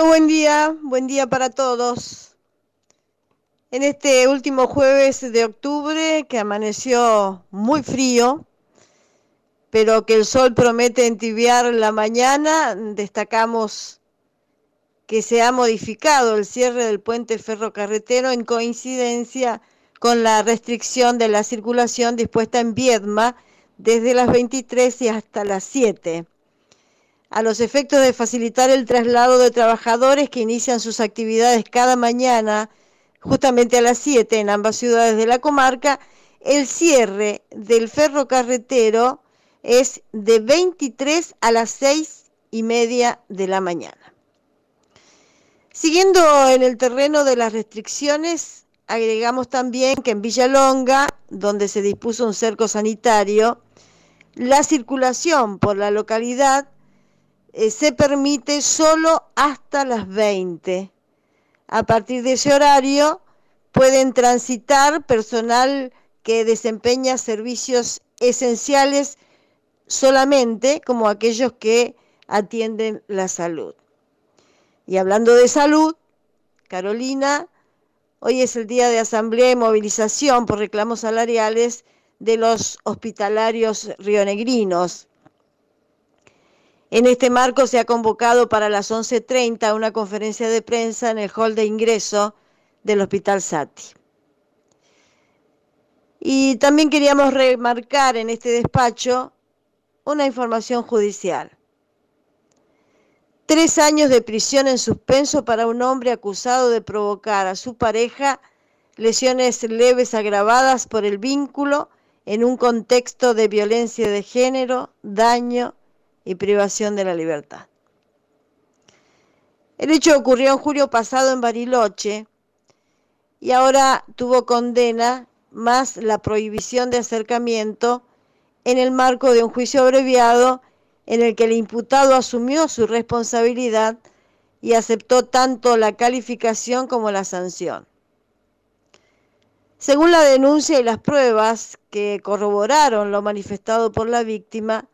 Buen día, buen día para todos. En este último jueves de octubre, que amaneció muy frío, pero que el sol promete entibiar la mañana, destacamos que se ha modificado el cierre del puente ferrocarretero en coincidencia con la restricción de la circulación dispuesta en Viedma desde las 23 y hasta las 7 a los efectos de facilitar el traslado de trabajadores que inician sus actividades cada mañana, justamente a las 7 en ambas ciudades de la comarca, el cierre del ferrocarretero es de 23 a las 6 y media de la mañana. Siguiendo en el terreno de las restricciones, agregamos también que en Villalonga, donde se dispuso un cerco sanitario, la circulación por la localidad eh, se permite solo hasta las 20. A partir de ese horario pueden transitar personal que desempeña servicios esenciales solamente como aquellos que atienden la salud. Y hablando de salud, Carolina, hoy es el día de asamblea y movilización por reclamos salariales de los hospitalarios rionegrinos. En este marco se ha convocado para las 11.30 una conferencia de prensa en el hall de ingreso del Hospital Sati. Y también queríamos remarcar en este despacho una información judicial. Tres años de prisión en suspenso para un hombre acusado de provocar a su pareja lesiones leves agravadas por el vínculo en un contexto de violencia de género, daño y privación de la libertad. El hecho ocurrió en julio pasado en Bariloche y ahora tuvo condena más la prohibición de acercamiento en el marco de un juicio abreviado en el que el imputado asumió su responsabilidad y aceptó tanto la calificación como la sanción. Según la denuncia y las pruebas que corroboraron lo manifestado por la víctima,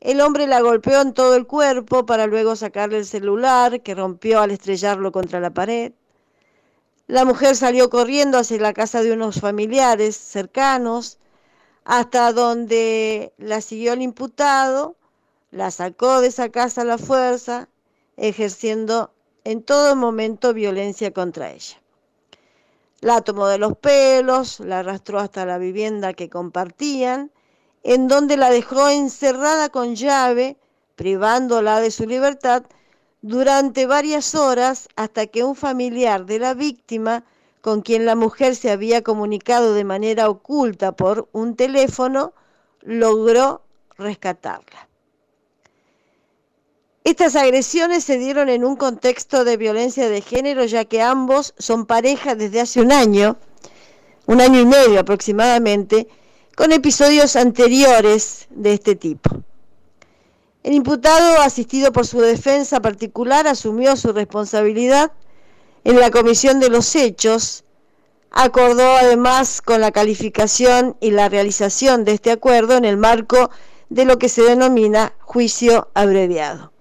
el hombre la golpeó en todo el cuerpo para luego sacarle el celular, que rompió al estrellarlo contra la pared. La mujer salió corriendo hacia la casa de unos familiares cercanos, hasta donde la siguió el imputado, la sacó de esa casa a la fuerza, ejerciendo en todo momento violencia contra ella. La tomó de los pelos, la arrastró hasta la vivienda que compartían en donde la dejó encerrada con llave, privándola de su libertad durante varias horas hasta que un familiar de la víctima, con quien la mujer se había comunicado de manera oculta por un teléfono, logró rescatarla. Estas agresiones se dieron en un contexto de violencia de género, ya que ambos son pareja desde hace un año, un año y medio aproximadamente, con episodios anteriores de este tipo. El imputado, asistido por su defensa particular, asumió su responsabilidad en la comisión de los hechos, acordó además con la calificación y la realización de este acuerdo en el marco de lo que se denomina juicio abreviado.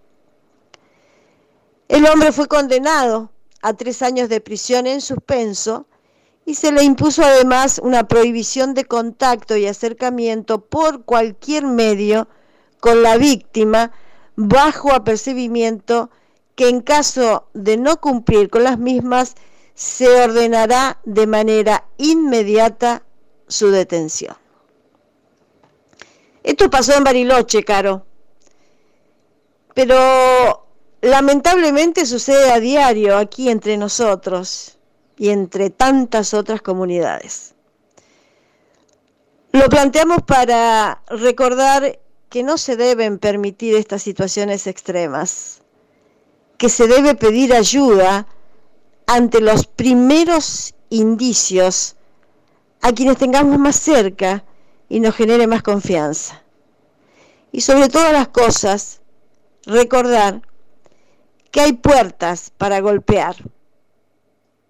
El hombre fue condenado a tres años de prisión en suspenso y se le impuso además una prohibición de contacto y acercamiento por cualquier medio con la víctima bajo apercibimiento que en caso de no cumplir con las mismas se ordenará de manera inmediata su detención. Esto pasó en Bariloche, Caro, pero lamentablemente sucede a diario aquí entre nosotros y entre tantas otras comunidades. Lo planteamos para recordar que no se deben permitir estas situaciones extremas, que se debe pedir ayuda ante los primeros indicios a quienes tengamos más cerca y nos genere más confianza. Y sobre todas las cosas, recordar que hay puertas para golpear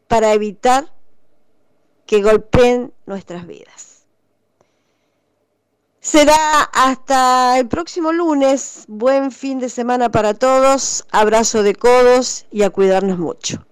para evitar que golpeen nuestras vidas. Será hasta el próximo lunes. Buen fin de semana para todos. Abrazo de codos y a cuidarnos mucho.